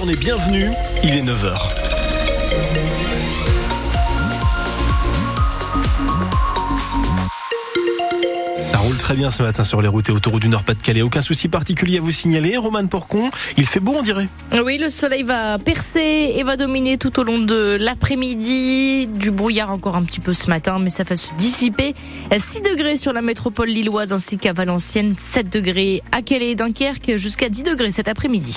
journée bienvenue, il est 9h. Ça roule très bien ce matin sur les routes et autoroutes du Nord-Pas-de-Calais. Aucun souci particulier à vous signaler. Roman Porcon, il fait beau, on dirait. Oui, le soleil va percer et va dominer tout au long de l'après-midi. Du brouillard encore un petit peu ce matin, mais ça va se dissiper. 6 degrés sur la métropole lilloise ainsi qu'à Valenciennes, 7 degrés à Calais et Dunkerque, jusqu'à 10 degrés cet après-midi.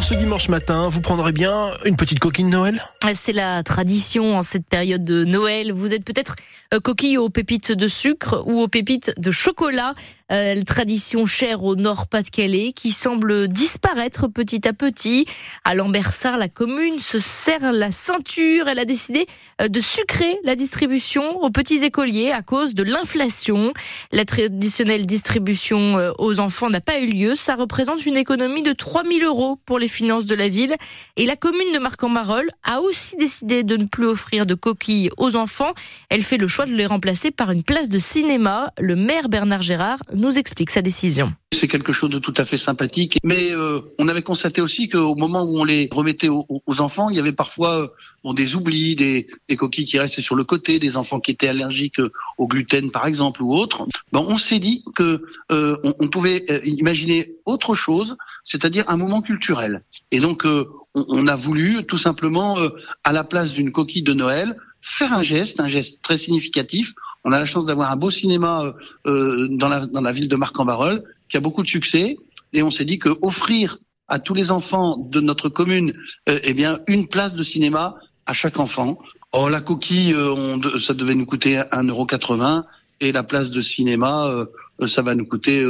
Ce dimanche matin, vous prendrez bien une petite coquille de Noël C'est la tradition en cette période de Noël. Vous êtes peut-être euh, coquille aux pépites de sucre ou aux pépites de chocolat. Euh, tradition chère au Nord-Pas-de-Calais qui semble disparaître petit à petit. À Lambersart, la commune se serre la ceinture. Elle a décidé euh, de sucrer la distribution aux petits écoliers à cause de l'inflation. La traditionnelle distribution aux enfants n'a pas eu lieu. Ça représente une économie de 3000 euros pour les finances de la ville. Et la commune de Marc-en-Barœul a aussi décidé de ne plus offrir de coquilles aux enfants. Elle fait le choix de les remplacer par une place de cinéma. Le maire Bernard Gérard nous explique sa décision. C'est quelque chose de tout à fait sympathique, mais euh, on avait constaté aussi qu'au moment où on les remettait aux, enfants, il y avait parfois euh, des oublis, des, coquilles qui restaient sur le côté, des enfants qui étaient allergiques euh, au gluten par exemple ou autre. Bon, on s'est dit que on, pouvait imaginer autre chose, c'est-à-dire un moment culturel. Et donc on, a voulu tout simplement à la place d'une coquille de Noël faire un geste, un geste très significatif. On a la chance d'avoir un beau cinéma dans, la, dans la ville de Marc-en-Barœul qui a beaucoup de succès. Et on s'est dit que offrir à tous les enfants de notre commune, euh, eh bien, une place de cinéma à chaque enfant. Oh, la coquille, euh, ça devait nous coûter 1,80€ et la place de cinéma, euh, ça va nous coûter,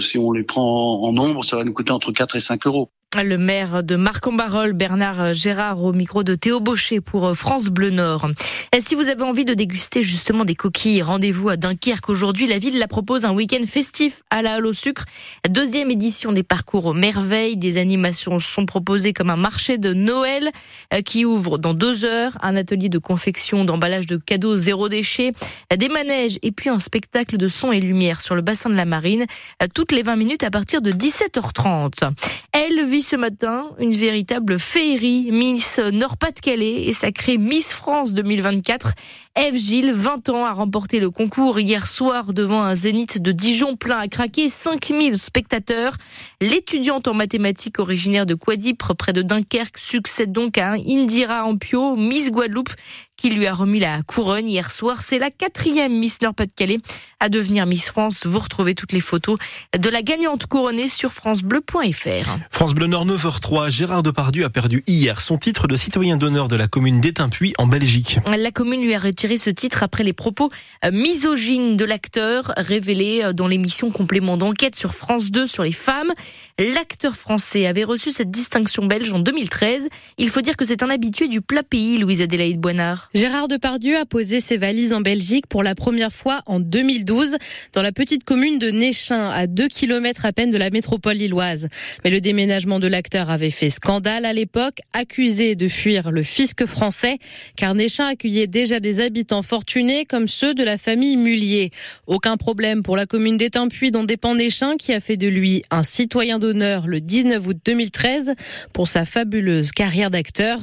si on les prend en, en nombre, ça va nous coûter entre 4 et 5 euros. Le maire de Marc-en-Barœul, Bernard Gérard, au micro de Théo Baucher pour euh, France Bleu Nord. Et si vous avez envie de déguster justement des coquilles, rendez-vous à Dunkerque aujourd'hui. La ville la propose un week-end festif à la halle au sucre. Deuxième édition des parcours aux merveilles. Des animations sont proposées comme un marché de Noël euh, qui ouvre dans deux heures, un atelier de confection d'emballage de cadeaux zéro déchet, des manèges et puis un spectacle de son et lumière sur le bassin de la Marine euh, toutes les 20 minutes à partir de 17h30. Elle ce matin une véritable féerie. Miss Nord-Pas-de-Calais et sacrée Miss France 2024. Eve Gilles, 20 ans, a remporté le concours hier soir devant un zénith de Dijon plein à craquer, 5000 spectateurs. L'étudiante en mathématiques originaire de Quadipre, près de Dunkerque, succède donc à Indira Ampio, Miss Guadeloupe, qui lui a remis la couronne hier soir. C'est la quatrième Miss Nord-Pas-de-Calais à devenir Miss France. Vous retrouvez toutes les photos de la gagnante couronnée sur francebleu.fr. France Bleu Nord 9h03, Gérard Depardieu a perdu hier son titre de citoyen d'honneur de la commune d'Étainpuy en Belgique. La commune lui a retiré ce titre après les propos misogynes de l'acteur révélés dans l'émission complément d'enquête sur France 2 sur les femmes. L'acteur français avait reçu cette distinction belge en 2013. Il faut dire que c'est un habitué du plat pays, Louise Adélaïde Boinard. Gérard Depardieu a posé ses valises en Belgique pour la première fois en 2012 dans la petite commune de Néchin, à 2 km à peine de la métropole lilloise. Mais le déménagement de l'acteur avait fait scandale à l'époque, accusé de fuir le fisc français, car Néchin accueillait déjà des habitants fortunés comme ceux de la famille Mullier. Aucun problème pour la commune d'Étainpuy dont dépend Néchin qui a fait de lui un citoyen d'honneur le 19 août 2013 pour sa fabuleuse carrière d'acteur.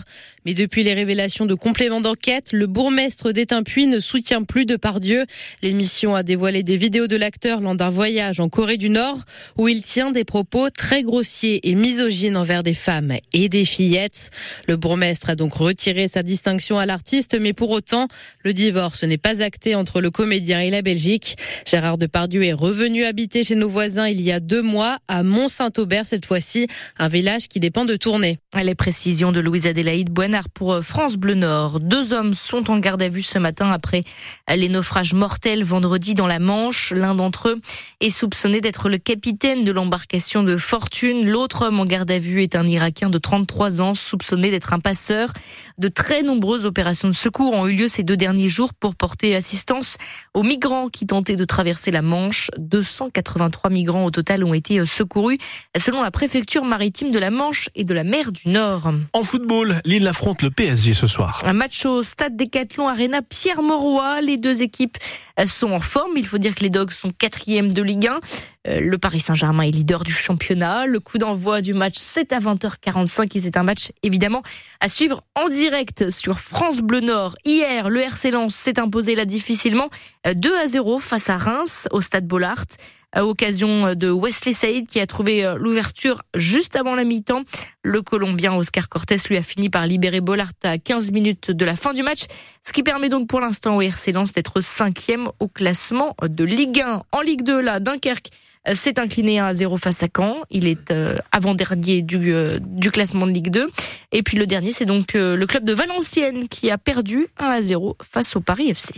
Mais depuis les révélations de compléments d'enquête, le bourgmestre d'Étainpuy ne soutient plus Depardieu. L'émission a dévoilé des vidéos de l'acteur lors d'un voyage en Corée du Nord où il tient des propos très grossiers et misogynes envers des femmes et des fillettes. Le bourgmestre a donc retiré sa distinction à l'artiste, mais pour autant, le divorce n'est pas acté entre le comédien et la Belgique. Gérard Depardieu est revenu habiter chez nos voisins il y a deux mois à Mont-Saint-Aubert cette fois-ci, un village qui dépend de Tournai. Les précisions de Louise Adélaïde Boinard pour France Bleu Nord. Deux hommes sont en garde à vue ce matin après les naufrages mortels vendredi dans la Manche. L'un d'entre eux est soupçonné d'être le capitaine de l'embarcation de Fortune. L'autre homme en garde à vue est un Irakien de 33 ans soupçonné d'être un passeur. De très nombreuses opérations de secours ont eu lieu ces deux derniers jours pour porter assistance aux migrants qui tentaient de traverser la Manche. 283 migrants au total ont été secourus selon la préfecture maritime de la Manche et de la mer du Nord. En football, Lille affronte le PSG ce soir. Un match au stade Décathlon Arena Pierre Mauroy. Les deux équipes sont en forme. Il faut dire que les Dogs sont quatrième de Ligue 1. Le Paris Saint-Germain est leader du championnat. Le coup d'envoi du match, c'est à 20h45 et c'est un match évidemment à suivre en direct sur France Bleu Nord. Hier, le RC Lens s'est imposé là difficilement 2 à 0 face à Reims au stade Bollard à occasion de Wesley Saïd qui a trouvé euh, l'ouverture juste avant la mi-temps. Le Colombien Oscar Cortés lui a fini par libérer Bollard à 15 minutes de la fin du match, ce qui permet donc pour l'instant au RC Lens d'être cinquième au classement de Ligue 1. En Ligue 2, là, Dunkerque euh, s'est incliné à 0 face à Caen. Il est euh, avant-dernier du, du classement de Ligue 2. Et puis le dernier, c'est donc le club de Valenciennes qui a perdu 1 à 0 face au Paris FC.